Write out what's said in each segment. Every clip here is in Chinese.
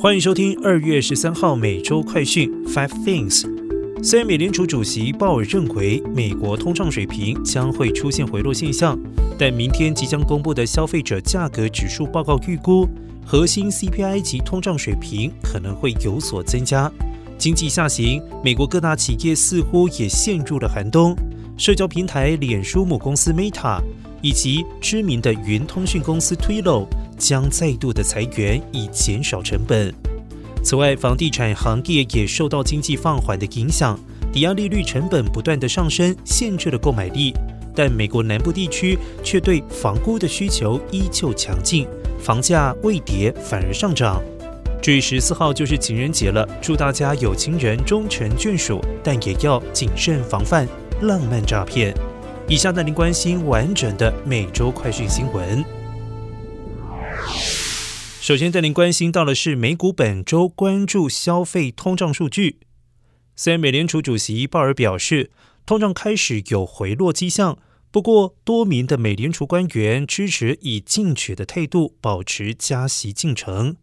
欢迎收听二月十三号每周快讯 Five Things。虽然美联储主席鲍尔认为美国通胀水平将会出现回落现象，但明天即将公布的消费者价格指数报告预估，核心 CPI 及通胀水平可能会有所增加。经济下行，美国各大企业似乎也陷入了寒冬。社交平台脸书母公司 Meta 以及知名的云通讯公司 Twilio 将再度的裁员，以减少成本。此外，房地产行业也受到经济放缓的影响，抵押利率成本不断的上升，限制了购买力。但美国南部地区却对房屋的需求依旧强劲，房价未跌反而上涨。至于十四号就是情人节了，祝大家有情人终成眷属，但也要谨慎防范。浪漫诈骗。以下带您关心完整的每周快讯新闻。首先带您关心到的是美股本周关注消费通胀数据。虽然美联储主席鲍尔表示通胀开始有回落迹象，不过多名的美联储官员支持以进取的态度保持加息进程。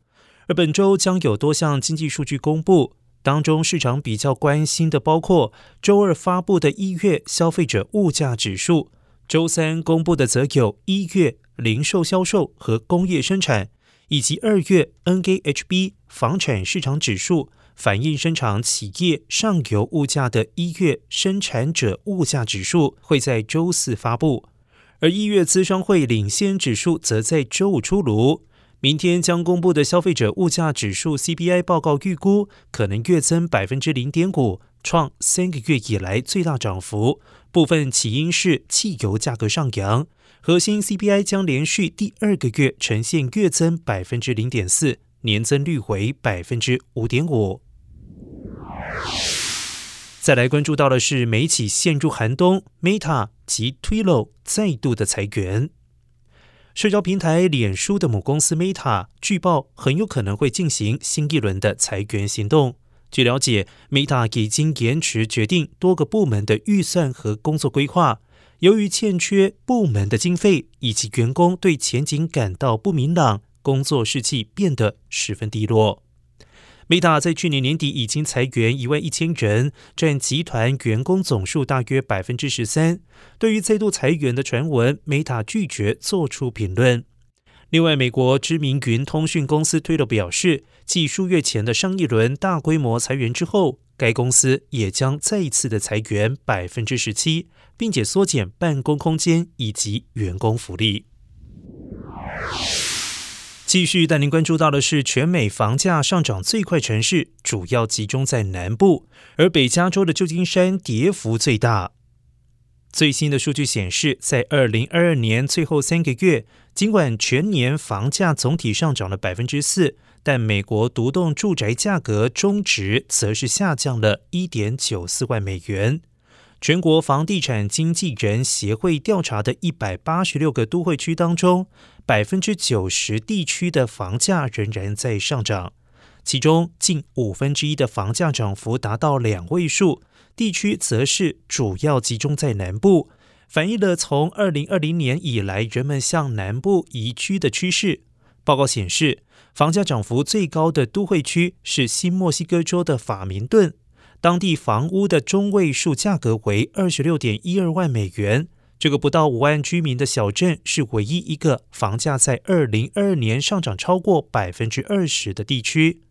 而本周将有多项经济数据公布。当中，市场比较关心的包括周二发布的一月消费者物价指数，周三公布的则有一月零售销售和工业生产，以及二月 NAHB 房产市场指数，反映生产企业上游物价的一月生产者物价指数会在周四发布，而一月资商会领先指数则在周五出炉。明天将公布的消费者物价指数 CPI 报告预估可能月增百分之零点五，创三个月以来最大涨幅。部分起因是汽油价格上扬。核心 CPI 将连续第二个月呈现月增百分之零点四，年增率为百分之五点五。再来关注到的是，美企陷入寒冬，Meta 及 t w i l o 再度的裁员。社交平台脸书的母公司 Meta 据报很有可能会进行新一轮的裁员行动。据了解，Meta 已经延迟决定多个部门的预算和工作规划，由于欠缺部门的经费以及员工对前景感到不明朗，工作士气变得十分低落。Meta 在去年年底已经裁员一万一千人，占集团员工总数大约百分之十三。对于再度裁员的传闻，Meta 拒绝做出评论。另外，美国知名云通讯公司推特表示，继数月前的上一轮大规模裁员之后，该公司也将再一次的裁员百分之十七，并且缩减办公空间以及员工福利。继续带您关注到的是，全美房价上涨最快城市主要集中在南部，而北加州的旧金山跌幅最大。最新的数据显示，在二零二二年最后三个月，尽管全年房价总体上涨了百分之四，但美国独栋住宅价格中值则是下降了一点九四万美元。全国房地产经纪人协会调查的一百八十六个都会区当中，百分之九十地区的房价仍然在上涨，其中近五分之一的房价涨幅达到两位数，地区则是主要集中在南部，反映了从二零二零年以来人们向南部移居的趋势。报告显示，房价涨幅最高的都会区是新墨西哥州的法明顿。当地房屋的中位数价格为二十六点一二万美元。这个不到五万居民的小镇是唯一一个房价在二零二二年上涨超过百分之二十的地区。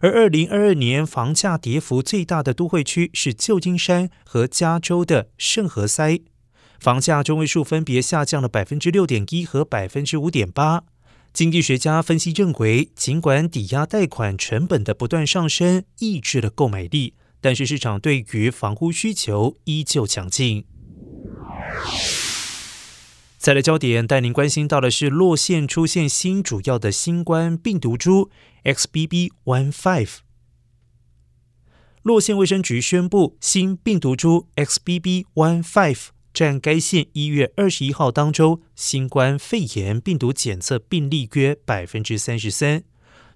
而二零二二年房价跌幅最大的都会区是旧金山和加州的圣何塞，房价中位数分别下降了百分之六点一和百分之五点八。经济学家分析认为，尽管抵押贷款成本的不断上升抑制了购买力。但是市场对于房屋需求依旧强劲。再来焦点带您关心到的是，洛县出现新主要的新冠病毒株 XBB.1.5。洛县卫生局宣布，新病毒株 XBB.1.5 占该县一月二十一号当周新冠肺炎病毒检测病例约百分之三十三，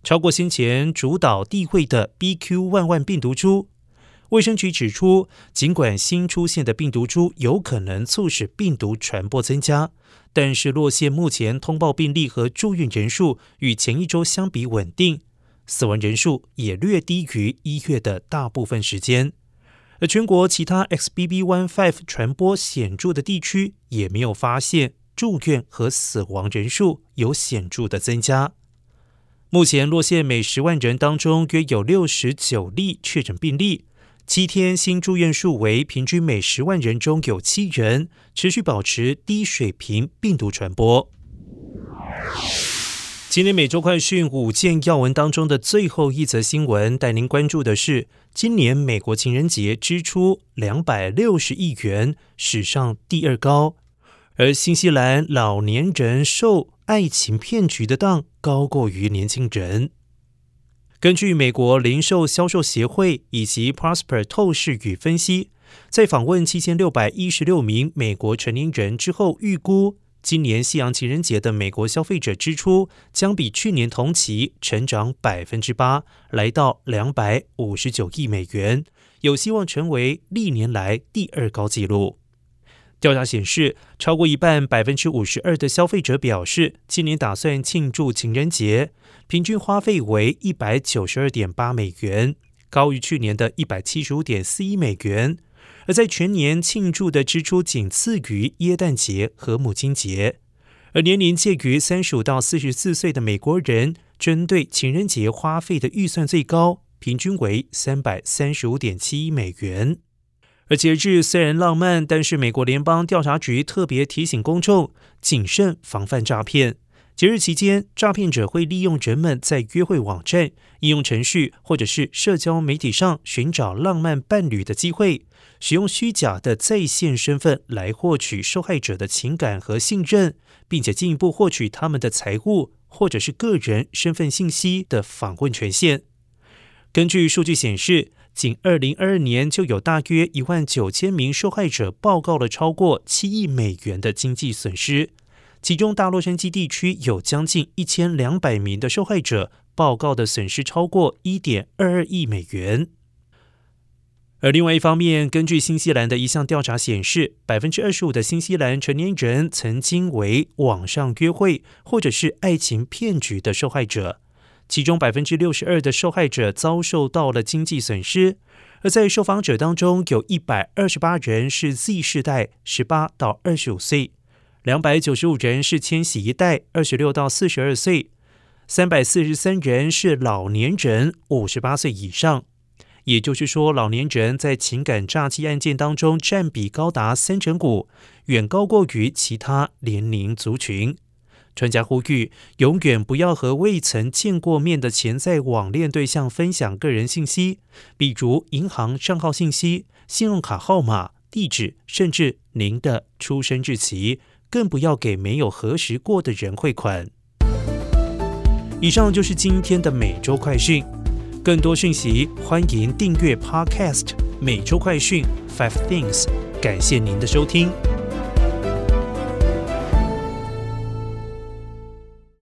超过先前主导地位的 BQ. 万万病毒株。卫生局指出，尽管新出现的病毒株有可能促使病毒传播增加，但是洛县目前通报病例和住院人数与前一周相比稳定。死亡人数也略低于一月的大部分时间。而全国其他 XBB.1.5 传播显著的地区也没有发现住院和死亡人数有显著的增加。目前，洛县每十万人当中约有六十九例确诊病例，七天新住院数为平均每十万人中有七人，持续保持低水平病毒传播。今天每周快讯五件要闻当中的最后一则新闻，带您关注的是今年美国情人节支出两百六十亿元，史上第二高，而新西兰老年人受。爱情骗局的当高过于年轻人。根据美国零售销售协会以及 Prosper 透视与分析，在访问七千六百一十六名美国成年人之后，预估今年西洋情人节的美国消费者支出将比去年同期成长百分之八，来到两百五十九亿美元，有希望成为历年来第二高纪录。调查显示，超过一半，百分之五十二的消费者表示，今年打算庆祝情人节，平均花费为一百九十二点八美元，高于去年的一百七十五点四一美元。而在全年庆祝的支出仅次于耶诞节和母亲节。而年龄介于三十五到四十四岁的美国人，针对情人节花费的预算最高，平均为三百三十五点七一美元。而节日虽然浪漫，但是美国联邦调查局特别提醒公众谨慎防范诈骗。节日期间，诈骗者会利用人们在约会网站、应用程序或者是社交媒体上寻找浪漫伴侣的机会，使用虚假的在线身份来获取受害者的情感和信任，并且进一步获取他们的财物或者是个人身份信息的访问权限。根据数据显示。仅二零二二年就有大约一万九千名受害者报告了超过七亿美元的经济损失，其中大洛杉矶地区有将近一千两百名的受害者报告的损失超过一点二二亿美元。而另外一方面，根据新西兰的一项调查显示，百分之二十五的新西兰成年人曾经为网上约会或者是爱情骗局的受害者。其中百分之六十二的受害者遭受到了经济损失，而在受访者当中，有一百二十八人是 Z 世代，十八到二十五岁；两百九十五人是千禧一代，二十六到四十二岁；三百四十三人是老年人，五十八岁以上。也就是说，老年人在情感诈欺案件当中占比高达三成五，远高过于其他年龄族群。专家呼吁，永远不要和未曾见过面的潜在网恋对象分享个人信息，比如银行账号信息、信用卡号码、地址，甚至您的出生日期，更不要给没有核实过的人汇款。以上就是今天的每周快讯，更多讯息欢迎订阅 Podcast 每周快讯 Five Things。感谢您的收听。